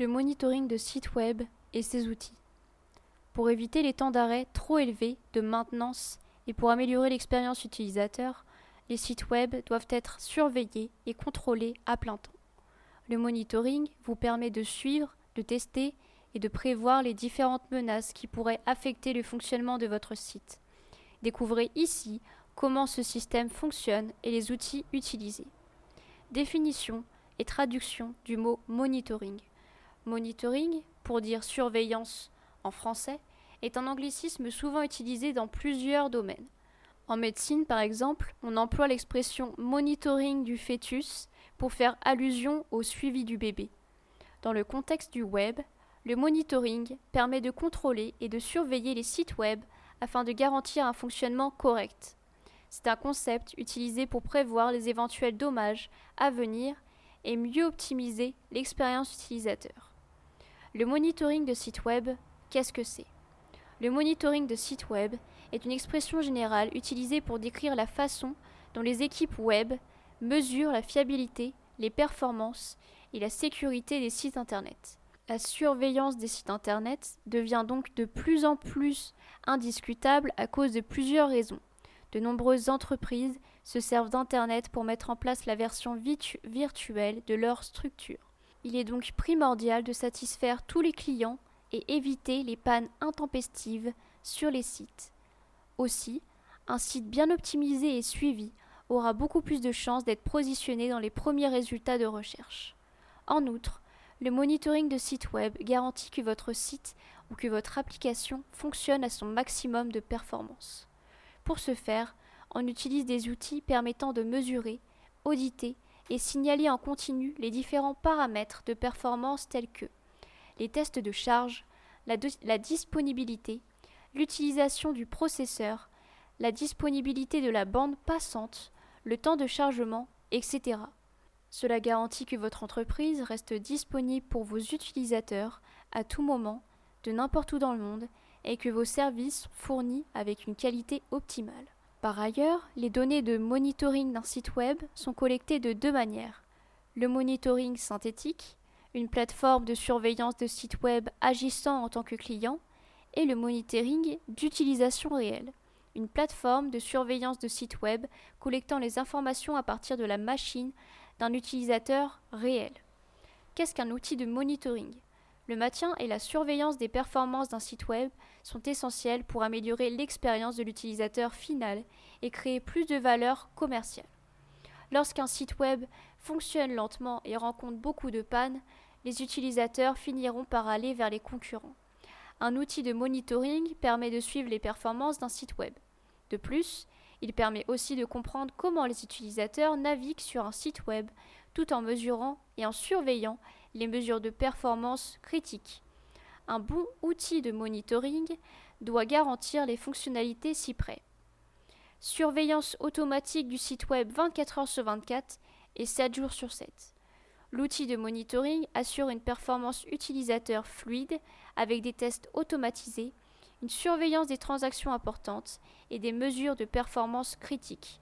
Le monitoring de sites web et ses outils. Pour éviter les temps d'arrêt trop élevés de maintenance et pour améliorer l'expérience utilisateur, les sites web doivent être surveillés et contrôlés à plein temps. Le monitoring vous permet de suivre, de tester et de prévoir les différentes menaces qui pourraient affecter le fonctionnement de votre site. Découvrez ici comment ce système fonctionne et les outils utilisés. Définition et traduction du mot monitoring. Monitoring, pour dire surveillance en français, est un anglicisme souvent utilisé dans plusieurs domaines. En médecine, par exemple, on emploie l'expression monitoring du fœtus pour faire allusion au suivi du bébé. Dans le contexte du web, le monitoring permet de contrôler et de surveiller les sites web afin de garantir un fonctionnement correct. C'est un concept utilisé pour prévoir les éventuels dommages à venir et mieux optimiser l'expérience utilisateur. Le monitoring de site web, qu'est-ce que c'est? Le monitoring de site web est une expression générale utilisée pour décrire la façon dont les équipes web mesurent la fiabilité, les performances et la sécurité des sites Internet. La surveillance des sites Internet devient donc de plus en plus indiscutable à cause de plusieurs raisons. De nombreuses entreprises se servent d'Internet pour mettre en place la version virtuelle de leur structure. Il est donc primordial de satisfaire tous les clients et éviter les pannes intempestives sur les sites. Aussi, un site bien optimisé et suivi aura beaucoup plus de chances d'être positionné dans les premiers résultats de recherche. En outre, le monitoring de site web garantit que votre site ou que votre application fonctionne à son maximum de performance. Pour ce faire, on utilise des outils permettant de mesurer, auditer et signaler en continu les différents paramètres de performance tels que les tests de charge, la, disponibilité, l'utilisation du processeur, la disponibilité de la bande passante, le temps de chargement, etc. Cela garantit que votre entreprise reste disponible pour vos utilisateurs à tout moment, de n'importe où dans le monde, et que vos services sont fournis avec une qualité optimale. Par ailleurs, les données de monitoring d'un site web sont collectées de deux manières. Le monitoring synthétique, une plateforme de surveillance de sites web agissant en tant que client, et le monitoring d'utilisation réelle, une plateforme de surveillance de sites web collectant les informations à partir de la machine d'un utilisateur réel. Qu'est-ce qu'un outil de monitoring? Le maintien et la surveillance des performances d'un site web sont essentiels pour améliorer l'expérience de l'utilisateur final et créer plus de valeur commerciale. Lorsqu'un site web fonctionne lentement et rencontre beaucoup de pannes, les utilisateurs finiront par aller vers les concurrents. Un outil de monitoring permet de suivre les performances d'un site web. De plus, il permet aussi de comprendre comment les utilisateurs naviguent sur un site web tout en mesurant et en surveillant les mesures de performance critiques. Un bon outil de monitoring doit garantir les fonctionnalités ci-près. Surveillance automatique du site web 24 heures sur 24 et 7 jours sur 7. L'outil de monitoring assure une performance utilisateur fluide avec des tests automatisés, une surveillance des transactions importantes et des mesures de performance critiques.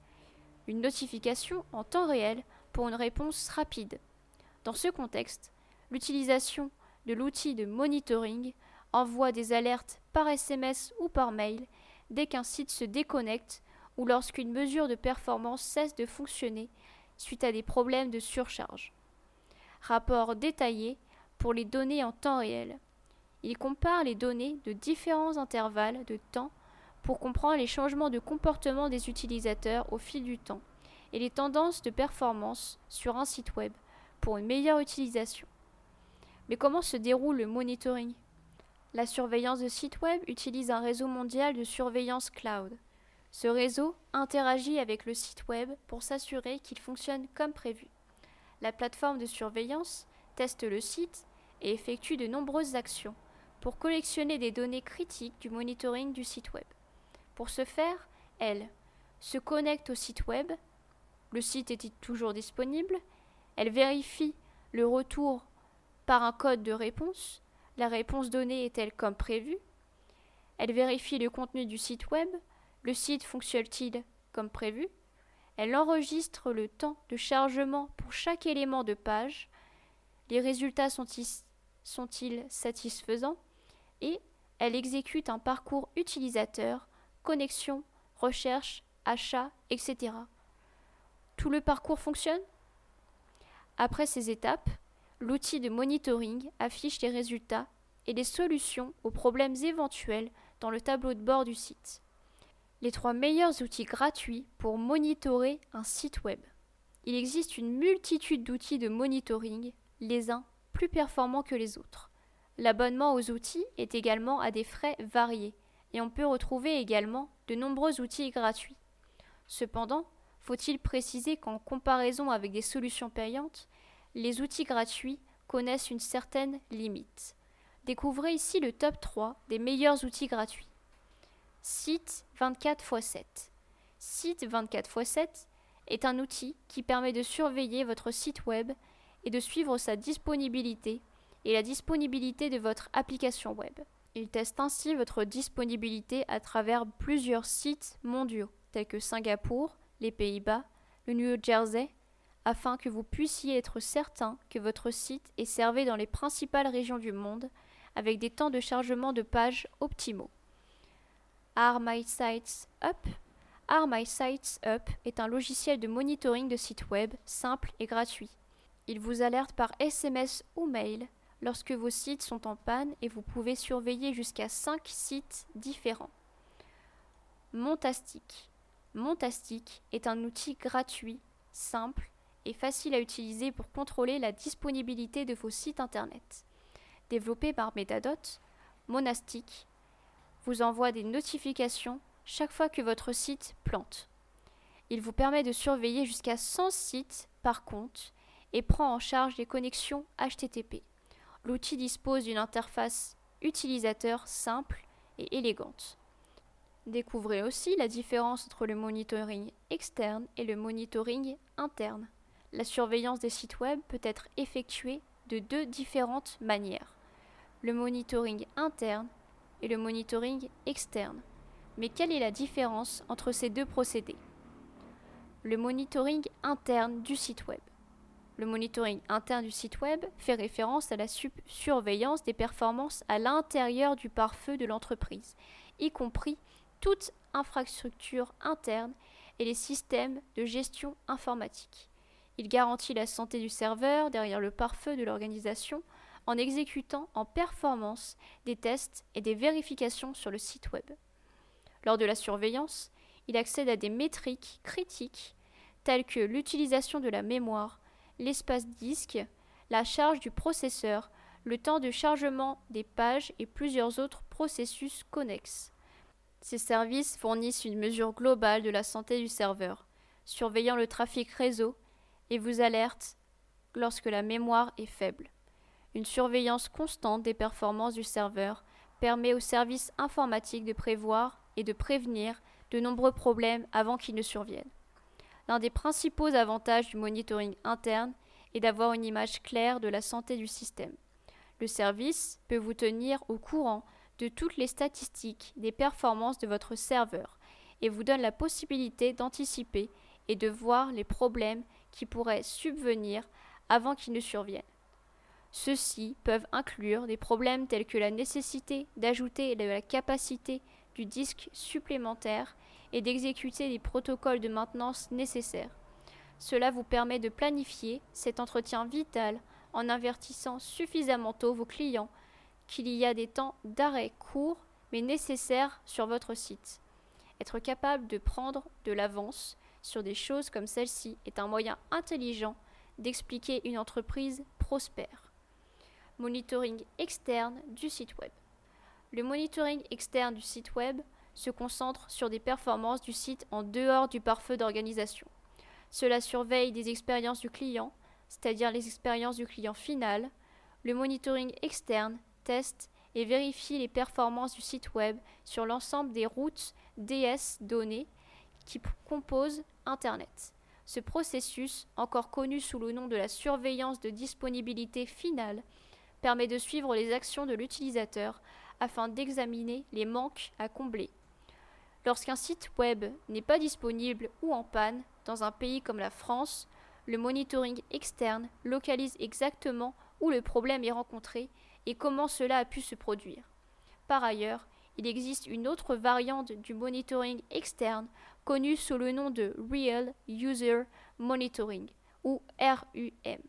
Une notification en temps réel pour une réponse rapide. Dans ce contexte, l'utilisation de l'outil de monitoring envoie des alertes par SMS ou par mail dès qu'un site se déconnecte ou lorsqu'une mesure de performance cesse de fonctionner suite à des problèmes de surcharge. Rapport détaillé pour les données en temps réel. Il compare les données de différents intervalles de temps pour comprendre les changements de comportement des utilisateurs au fil du temps et les tendances de performance sur un site web pour une meilleure utilisation. Mais comment se déroule le monitoring? La surveillance de sites web utilise un réseau mondial de surveillance cloud. Ce réseau interagit avec le site web pour s'assurer qu'il fonctionne comme prévu. La plateforme de surveillance teste le site et effectue de nombreuses actions pour collectionner des données critiques du monitoring du site web. Pour ce faire, elle se connecte au site web, le site est toujours disponible, elle vérifie le retour par un code de réponse. La réponse donnée est-elle comme prévu Elle vérifie le contenu du site web. Le site fonctionne-t-il comme prévu? Elle enregistre le temps de chargement pour chaque élément de page. Les résultats sont-ils satisfaisants? Et elle exécute un parcours utilisateur, connexion, recherche, achat, etc. Tout le parcours fonctionne? Après ces étapes, l'outil de monitoring affiche les résultats et les solutions aux problèmes éventuels dans le tableau de bord du site. Les trois meilleurs outils gratuits pour monitorer un site web. Il existe une multitude d'outils de monitoring, les uns plus performants que les autres. L'abonnement aux outils est également à des frais variés, et on peut retrouver également de nombreux outils gratuits. Cependant, faut-il préciser qu'en comparaison avec des solutions payantes, les outils gratuits connaissent une certaine limite. Découvrez ici le top 3 des meilleurs outils gratuits. Site 24x7. Site 24x7 est un outil qui permet de surveiller votre site web et de suivre sa disponibilité et la disponibilité de votre application web. Il teste ainsi votre disponibilité à travers plusieurs sites mondiaux, tels que Singapour, les Pays-Bas, le New Jersey, afin que vous puissiez être certain que votre site est servi dans les principales régions du monde avec des temps de chargement de pages optimaux. Are My Sites Up? Are My Sites Up est un logiciel de monitoring de sites web simple et gratuit. Il vous alerte par SMS ou mail lorsque vos sites sont en panne et vous pouvez surveiller jusqu'à 5 sites différents. Montastic. Montastic est un outil gratuit, simple facile à utiliser pour contrôler la disponibilité de vos sites internet. Développé par Metadot, Monastic vous envoie des notifications chaque fois que votre site plante. Il vous permet de surveiller jusqu'à 100 sites par compte et prend en charge les connexions HTTP. L'outil dispose d'une interface utilisateur simple et élégante. Découvrez aussi la différence entre le monitoring externe et le monitoring interne. La surveillance des sites web peut être effectuée de deux différentes manières. Le monitoring interne et le monitoring externe. Mais quelle est la différence entre ces deux procédés? Le monitoring interne du site web. Le monitoring interne du site web fait référence à la surveillance des performances à l'intérieur du pare-feu de l'entreprise, y compris toute infrastructure interne et les systèmes de gestion informatique. Il garantit la santé du serveur derrière le pare-feu de l'organisation en exécutant en performance des tests et des vérifications sur le site web. Lors de la surveillance, il accède à des métriques critiques telles que l'utilisation de la mémoire, l'espace disque, la charge du processeur, le temps de chargement des pages et plusieurs autres processus connexes. Ces services fournissent une mesure globale de la santé du serveur, surveillant le trafic réseau et vous alertent lorsque la mémoire est faible. Une surveillance constante des performances du serveur permet aux services informatiques de prévoir et de prévenir de nombreux problèmes avant qu'ils ne surviennent. L'un des principaux avantages du monitoring interne est d'avoir une image claire de la santé du système. Le service peut vous tenir au courant de toutes les statistiques des performances de votre serveur et vous donne la possibilité d'anticiper et de voir les problèmes qui pourraient subvenir avant qu'ils ne surviennent. Ceux-ci peuvent inclure des problèmes tels que la nécessité d'ajouter de la capacité du disque supplémentaire et d'exécuter les protocoles de maintenance nécessaires. Cela vous permet de planifier cet entretien vital en avertissant suffisamment tôt vos clients qu'il y a des temps d'arrêt courts mais nécessaires sur votre site. Être capable de prendre de l'avance sur des choses comme celle-ci est un moyen intelligent d'expliquer une entreprise prospère. Monitoring externe du site web. Le monitoring externe du site web se concentre sur des performances du site en dehors du pare-feu d'organisation. Cela surveille des expériences du client, c'est-à-dire les expériences du client final. Le monitoring externe teste et vérifie les performances du site web sur l'ensemble des routes DS données qui composent Internet. Ce processus, encore connu sous le nom de la surveillance de disponibilité finale, permet de suivre les actions de l'utilisateur afin d'examiner les manques à combler. Lorsqu'un site web n'est pas disponible ou en panne dans un pays comme la France, le monitoring externe localise exactement où le problème est rencontré et comment cela a pu se produire. Par ailleurs, il existe une autre variante du monitoring externe connue sous le nom de Real User Monitoring ou RUM,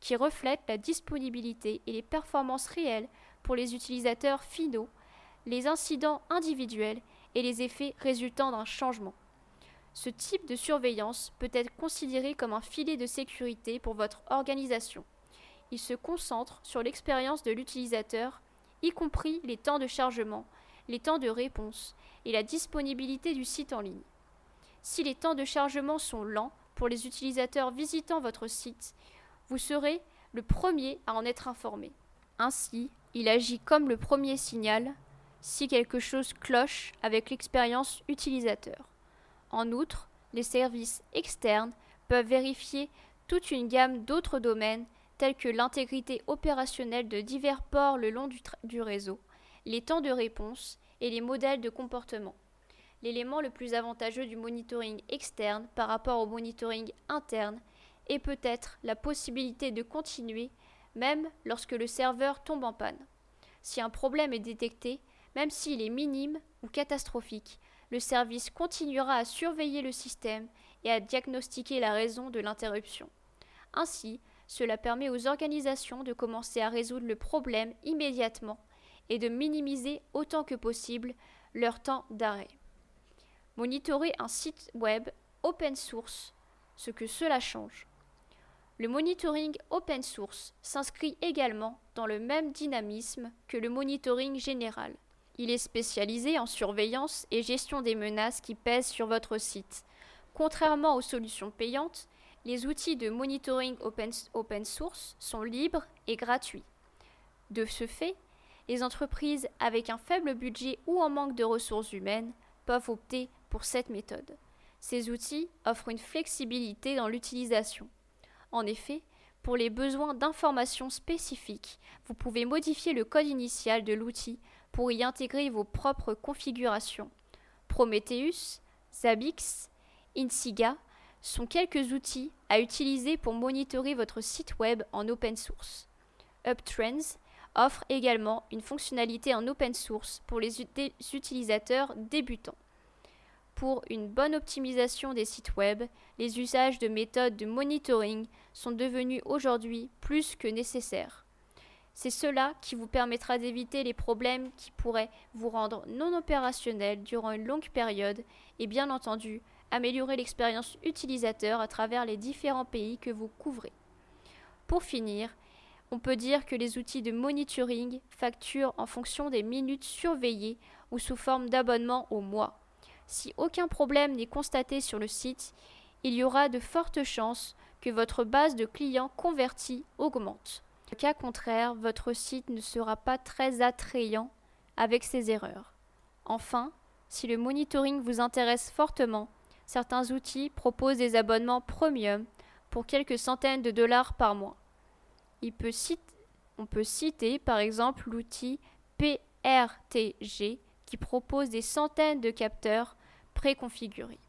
qui reflète la disponibilité et les performances réelles pour les utilisateurs finaux, les incidents individuels et les effets résultant d'un changement. Ce type de surveillance peut être considéré comme un filet de sécurité pour votre organisation. Il se concentre sur l'expérience de l'utilisateur, y compris les temps de chargement, les temps de réponse et la disponibilité du site en ligne. Si les temps de chargement sont lents pour les utilisateurs visitant votre site, vous serez le premier à en être informé. Ainsi, il agit comme le premier signal si quelque chose cloche avec l'expérience utilisateur. En outre, les services externes peuvent vérifier toute une gamme d'autres domaines tels que l'intégrité opérationnelle de divers ports le long du, réseau, les temps de réponse et les modèles de comportement. L'élément le plus avantageux du monitoring externe par rapport au monitoring interne est peut-être la possibilité de continuer même lorsque le serveur tombe en panne. Si un problème est détecté, même s'il est minime ou catastrophique, le service continuera à surveiller le système et à diagnostiquer la raison de l'interruption. Ainsi, cela permet aux organisations de commencer à résoudre le problème immédiatement et de minimiser autant que possible leur temps d'arrêt. Monitorer un site web open source, ce que cela change. Le monitoring open source s'inscrit également dans le même dynamisme que le monitoring général. Il est spécialisé en surveillance et gestion des menaces qui pèsent sur votre site. Contrairement aux solutions payantes, les outils de monitoring open, source sont libres et gratuits. De ce fait, les entreprises avec un faible budget ou en manque de ressources humaines peuvent opter pour cette méthode. Ces outils offrent une flexibilité dans l'utilisation. En effet, pour les besoins d'informations spécifiques, vous pouvez modifier le code initial de l'outil pour y intégrer vos propres configurations. Prometheus, Zabbix, Insiga sont quelques outils à utiliser pour monitorer votre site web en open source. UpTrends offre également une fonctionnalité en open source pour les utilisateurs débutants. Pour une bonne optimisation des sites web, les usages de méthodes de monitoring sont devenus aujourd'hui plus que nécessaires. C'est cela qui vous permettra d'éviter les problèmes qui pourraient vous rendre non opérationnel durant une longue période et bien entendu améliorer l'expérience utilisateur à travers les différents pays que vous couvrez. Pour finir, on peut dire que les outils de monitoring facturent en fonction des minutes surveillées ou sous forme d'abonnement au mois. Si aucun problème n'est constaté sur le site, il y aura de fortes chances que votre base de clients convertis augmente cas contraire, votre site ne sera pas très attrayant avec ces erreurs. Enfin, si le monitoring vous intéresse fortement, certains outils proposent des abonnements premium pour quelques centaines de dollars par mois. on peut citer par exemple l'outil PRTG qui propose des centaines de capteurs préconfigurés.